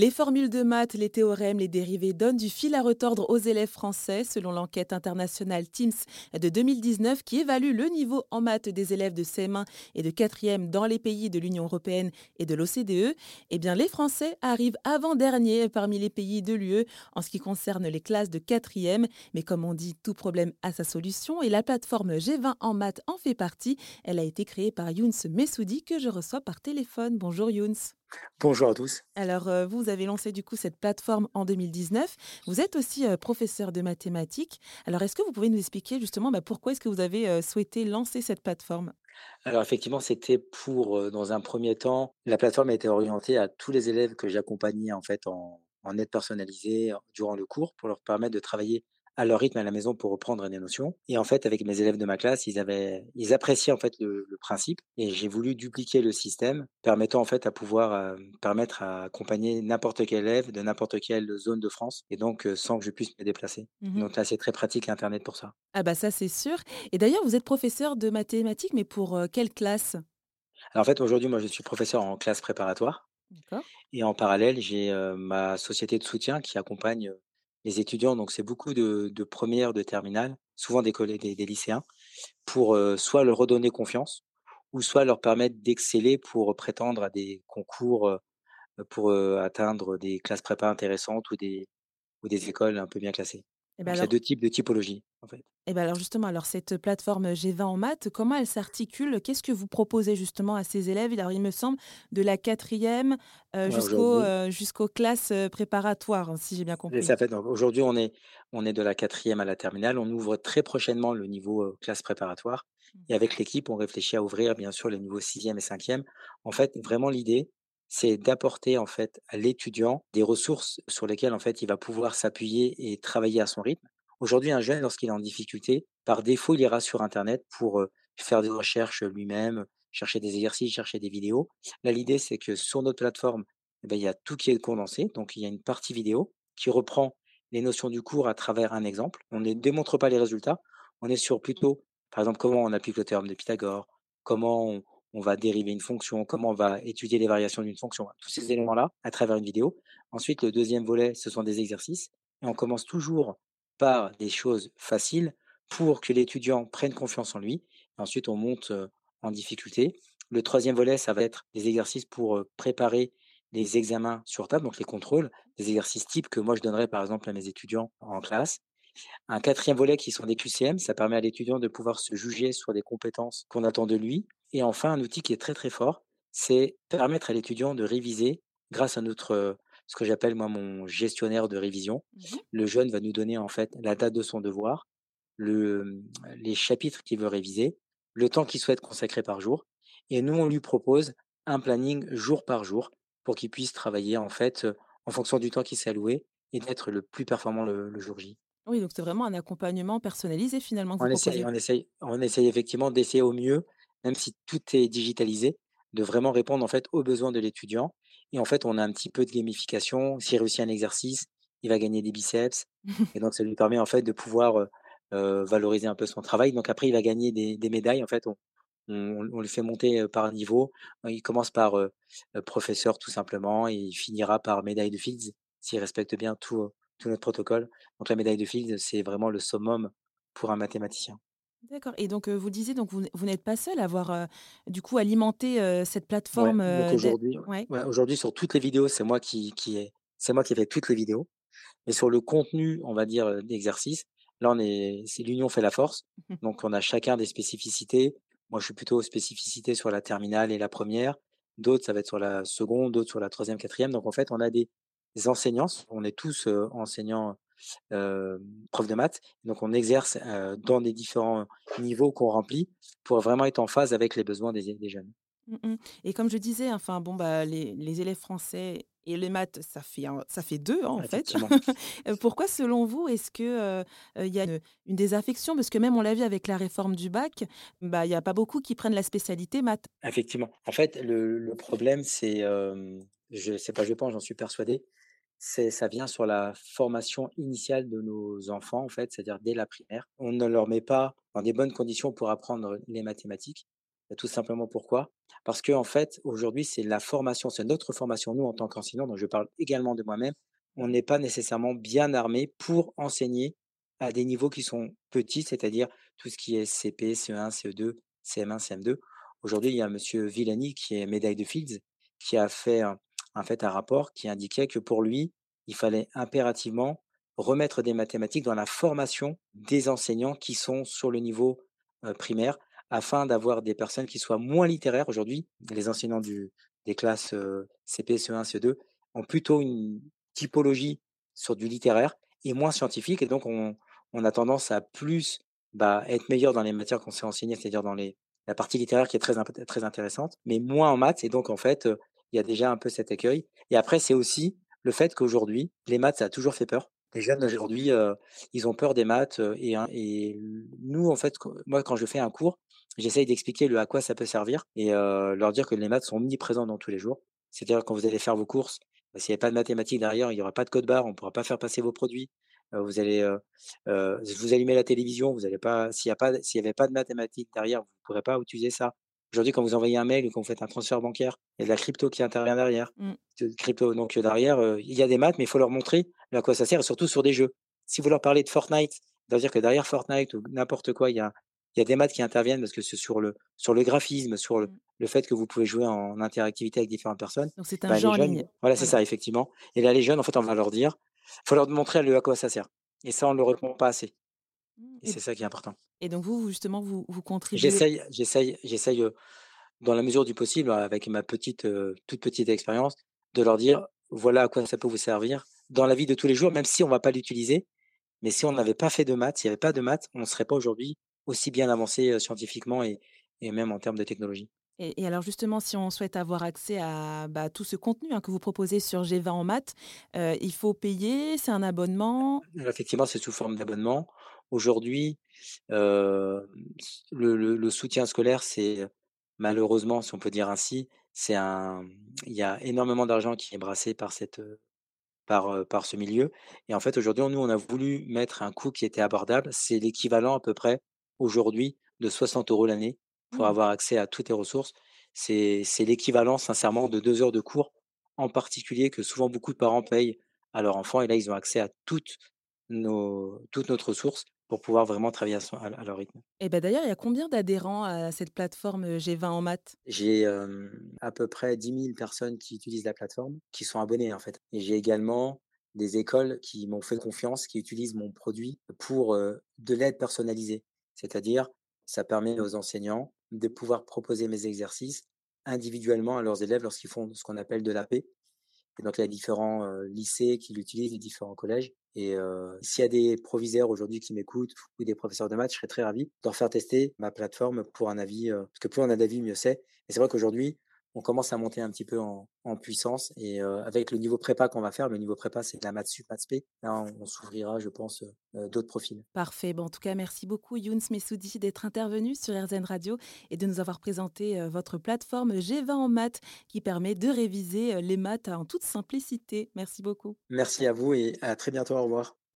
Les formules de maths, les théorèmes, les dérivés donnent du fil à retordre aux élèves français, selon l'enquête internationale TIMSS de 2019 qui évalue le niveau en maths des élèves de CM1 et de 4e dans les pays de l'Union européenne et de l'OCDE. Eh bien, les Français arrivent avant-dernier parmi les pays de l'UE en ce qui concerne les classes de 4e. Mais comme on dit, tout problème a sa solution et la plateforme G20 en maths en fait partie. Elle a été créée par Younes Messoudi que je reçois par téléphone. Bonjour Younes. Bonjour à tous. Alors, euh, vous avez lancé du coup cette plateforme en 2019. Vous êtes aussi euh, professeur de mathématiques. Alors, est-ce que vous pouvez nous expliquer justement bah, pourquoi est-ce que vous avez euh, souhaité lancer cette plateforme? Alors, effectivement, c'était pour, dans un premier temps, la plateforme a été orientée à tous les élèves que j'accompagnais en fait en, en aide personnalisée durant le cours pour leur permettre de travailler à leur rythme à la maison pour reprendre des notions. Et en fait, avec mes élèves de ma classe, ils avaient, ils appréciaient en fait le, principe et j'ai voulu dupliquer le système permettant en fait à pouvoir euh, permettre à accompagner n'importe quel élève de n'importe quelle zone de France et donc euh, sans que je puisse me déplacer. Mmh donc là, c'est très pratique l'internet pour ça. Ah bah ça c'est sûr. Et d'ailleurs, vous êtes professeur de mathématiques, mais pour euh, quelle classe? Alors en fait, aujourd'hui, moi, je suis professeur en classe préparatoire. Et en parallèle, j'ai ma société de soutien qui accompagne les étudiants, donc c'est beaucoup de, de première, de terminale, souvent des, collègues, des, lycéens, pour soit leur redonner confiance, ou soit leur permettre d'exceller pour prétendre à des concours, pour atteindre des classes prépa intéressantes ou des, ou des écoles un peu bien classées. Et ben il y a deux types de typologies, en fait. Et ben alors justement, alors cette plateforme G20 en maths, comment elle s'articule? Qu'est-ce que vous proposez justement à ces élèves? Alors il me semble de la quatrième euh, jusqu'au, euh, jusqu'aux classes préparatoires, hein, si j'ai bien compris. Ça fait, aujourd'hui, on est, on est de la quatrième à la terminale. On ouvre très prochainement le niveau classe préparatoire. Mmh. Et avec l'équipe, on réfléchit à ouvrir bien sûr les niveaux sixième et cinquième. En fait, vraiment l'idée, c'est d'apporter en fait à l'étudiant des ressources sur lesquelles en fait il va pouvoir s'appuyer et travailler à son rythme. Aujourd'hui, un jeune, lorsqu'il est en difficulté, par défaut, il ira sur Internet pour faire des recherches lui-même, chercher des exercices, chercher des vidéos. Là, l'idée, c'est que sur notre plateforme, eh ben, il y a tout qui est condensé. Donc, il y a une partie vidéo qui reprend les notions du cours à travers un exemple. On ne démontre pas les résultats. On est sur plutôt, par exemple, comment on applique le théorème de Pythagore, comment on, on va dériver une fonction, comment on va étudier les variations d'une fonction, tous ces éléments-là à travers une vidéo. Ensuite, le deuxième volet, ce sont des exercices. Et on commence toujours par des choses faciles pour que l'étudiant prenne confiance en lui. ensuite, on monte en difficulté. Le troisième volet, ça va être des exercices pour préparer les examens sur table, donc les contrôles, des exercices types que moi je donnerais par exemple à mes étudiants en classe. Un quatrième volet qui sont des QCM, ça permet à l'étudiant de pouvoir se juger sur des compétences qu'on attend de lui. Et enfin, un outil qui est très très fort, c'est permettre à l'étudiant de réviser grâce à notre ce que j'appelle moi mon gestionnaire de révision. Mmh le jeune va nous donner en fait la date de son devoir, le, les chapitres qu'il veut réviser, le temps qu'il souhaite consacrer par jour, et nous on lui propose un planning jour par jour pour qu'il puisse travailler en fait en fonction du temps qui s'est alloué et d'être le plus performant le jour J. Oui, donc c'est vraiment un accompagnement personnalisé finalement que On essaye on essaye on essaye effectivement d'essayer au mieux, même si tout est digitalisé, de vraiment répondre en fait aux besoins de l'étudiant et en fait, on a un petit peu de gamification. S'il réussit un exercice, il va gagner des biceps et donc ça lui permet en fait de pouvoir, euh, valoriser un peu son travail. Donc après, il va gagner des des médailles. En fait, on on on le fait monter, par niveau. Il commence par, professeur tout simplement et il finira par médaille de Fields s'il respecte bien tout, tout notre protocole. Donc la médaille de Fields, c'est vraiment le summum pour un mathématicien. D'accord et donc vous disiez donc vous vous n'êtes pas seul à avoir, du coup alimenté, cette plateforme, aujourd'hui aujourd'hui sur toutes les vidéos, c'est moi qui qui ai c'est moi qui ai fait toutes les vidéos et sur le contenu, on va dire, d'exercice, là on est c'est l'union fait la force. Donc on a chacun des spécificités. Moi, je suis plutôt spécificité sur la terminale et la première. D'autres, ça va être sur la seconde, d'autres sur la troisième, quatrième. Donc en fait, on a des enseignants, on est tous, enseignants euh, prof de maths. Donc on exerce dans des différents niveaux qu'on remplit pour vraiment être en phase avec les besoins des, jeunes. Mmh et comme je disais, enfin bon bah les, élèves français et les maths, ça fait ça fait deux hein, en fait. Pourquoi, selon vous, est-ce que il y a une, désaffection Parce que même on l'a vu avec la réforme du bac, bah il y a pas beaucoup qui prennent la spécialité maths. Effectivement. En fait, le, problème, c'est, je sais pas, je pense, j'en suis persuadé, c'est ça vient sur la formation initiale de nos enfants, en fait, c'est-à-dire dès la primaire. On ne leur met pas dans des bonnes conditions pour apprendre les mathématiques. Tout simplement pourquoi? Parce qu'en fait, aujourd'hui, c'est la formation, c'est notre formation, nous, en tant qu'enseignants, donc je parle également de moi-même, on n'est pas nécessairement bien armé pour enseigner à des niveaux qui sont petits, c'est-à-dire tout ce qui est CP, CE1, CE2, CM1, CM2. Aujourd'hui, il y a monsieur Villani qui est médaille de Fields, qui a fait un en fait un rapport qui indiquait que pour lui, il fallait impérativement remettre des mathématiques dans la formation des enseignants qui sont sur le niveau, heu, primaire afin d'avoir des personnes qui soient moins littéraires. Aujourd'hui, les enseignants des classes, heu, CP, CE1, CE2 ont plutôt une typologie sur du littéraire et moins scientifique et donc on a tendance à plus, bah, être meilleur dans les matières qu'on sait enseigner, c'est-à-dire dans la partie littéraire qui est très très intéressante, mais moins en maths et donc en fait, heu, il y a déjà un peu cet écueil et après c'est aussi le fait qu'aujourd'hui, les maths, ça a toujours fait peur. Les jeunes d'aujourd'hui, heu, ils ont peur des maths, heu et nous en fait, moi quand je fais un cours, j'essaye d'expliquer le à quoi ça peut servir et heu, leur dire que les maths sont omniprésents dans tous les jours. C'est-à-dire quand vous allez faire vos courses, bah, s'il y a pas de mathématiques derrière, il y aura pas de code barre, on pourra pas faire passer vos produits. Vous allez, vous allumez la télévision, vous allez pas s'il y a pas s'il y avait pas de mathématiques derrière, vous pourrez pas utiliser ça. Aujourd'hui, quand vous envoyez un mail ou quand vous faites un transfert bancaire, il y a de la crypto qui intervient derrière. Mmh. De crypto donc heu, derrière, heu, il y a des maths, mais il faut leur montrer à quoi ça sert et surtout sur des jeux. Si vous leur parlez de Fortnite, ça veut dire que derrière Fortnite ou n'importe quoi, il y a il y a des maths qui interviennent parce que c'est sur le sur le graphisme, sur le Mmh. le fait que vous pouvez jouer en interactivité avec différentes personnes. Donc c'est un Bah, jeunes ligne? voilà, c'est ça, effectivement et là, les jeunes, en fait, on va leur dire faut leur montrer à quoi ça sert et ça, on le répond pas assez et et c'est ça qui est important. et donc vous justement vous vous contribuez J'essaye j'essaye j'essaye, dans la mesure du possible, avec ma petite, toute petite expérience, de leur dire: «Voilà à quoi ça peut vous servir dans la vie de tous les jours», même si on va pas l'utiliser, mais si on n'avait pas fait de maths, s'il y avait pas de maths, on ne serait pas aujourd'hui aussi bien avancé, scientifiquement et et même en termes de technologie. et et alors justement si on souhaite avoir accès à, bah, tout ce contenu, hein, que vous proposez sur G20 en maths, il faut payer? C'est un abonnement? Effectivement, c'est sous forme d'abonnement. Aujourd'hui, hem, le le le soutien scolaire, c'est, malheureusement, si on peut dire ainsi, c'est un il y a énormément d'argent qui est brassé par cette, heu, par, heu, par ce milieu et en fait, aujourd'hui, nous, on a voulu mettre un coût qui était abordable. C'est l'équivalent à peu près, aujourd'hui, de 60 euros l'année pour Mmh. avoir accès à toutes tes ressources. C'est c'est l'équivalent, sincèrement, de 2 heures de cours, en particulier que souvent beaucoup de parents payent à leurs enfants et là, ils ont accès à toutes nos toutes notre ressources pour pouvoir vraiment travailler à son à à leur rythme. Et bah, d'ailleurs, il y a combien d'adhérents à cette plateforme, heu, G20 en maths? J'ai, à peu près 10 000 personnes qui utilisent la plateforme, qui sont abonnées, en fait et j'ai également des écoles qui m'ont fait confiance, qui utilisent mon produit pour, de l'aide personnalisée. C'est-à-dire, ça permet aux enseignants de pouvoir proposer mes exercices individuellement à leurs élèves lorsqu'ils font ce qu'on appelle de l'AP et donc il y a différents, lycées qui l'utilisent, les différents collèges. Et s'il y a des proviseurs aujourd'hui qui m'écoutent ou des professeurs de maths, je serais très ravi de leur faire tester ma plateforme pour un avis, parce que plus on a d'avis, mieux c'est. Et c'est vrai qu'aujourd'hui, on commence à monter un petit peu en en puissance et avec le niveau prépa qu'on va faire, le niveau prépa, c'est de la maths sup, maths spé. Là, on on s'ouvrira, je pense, d'autres profils. Parfait. Bon, en tout cas, merci beaucoup Younes Messoudi d'être intervenu sur RZN Radio et de nous avoir présenté, votre plateforme G20 en maths qui permet de réviser, les maths en toute simplicité. Merci beaucoup. Merci à vous et à très bientôt. Au revoir.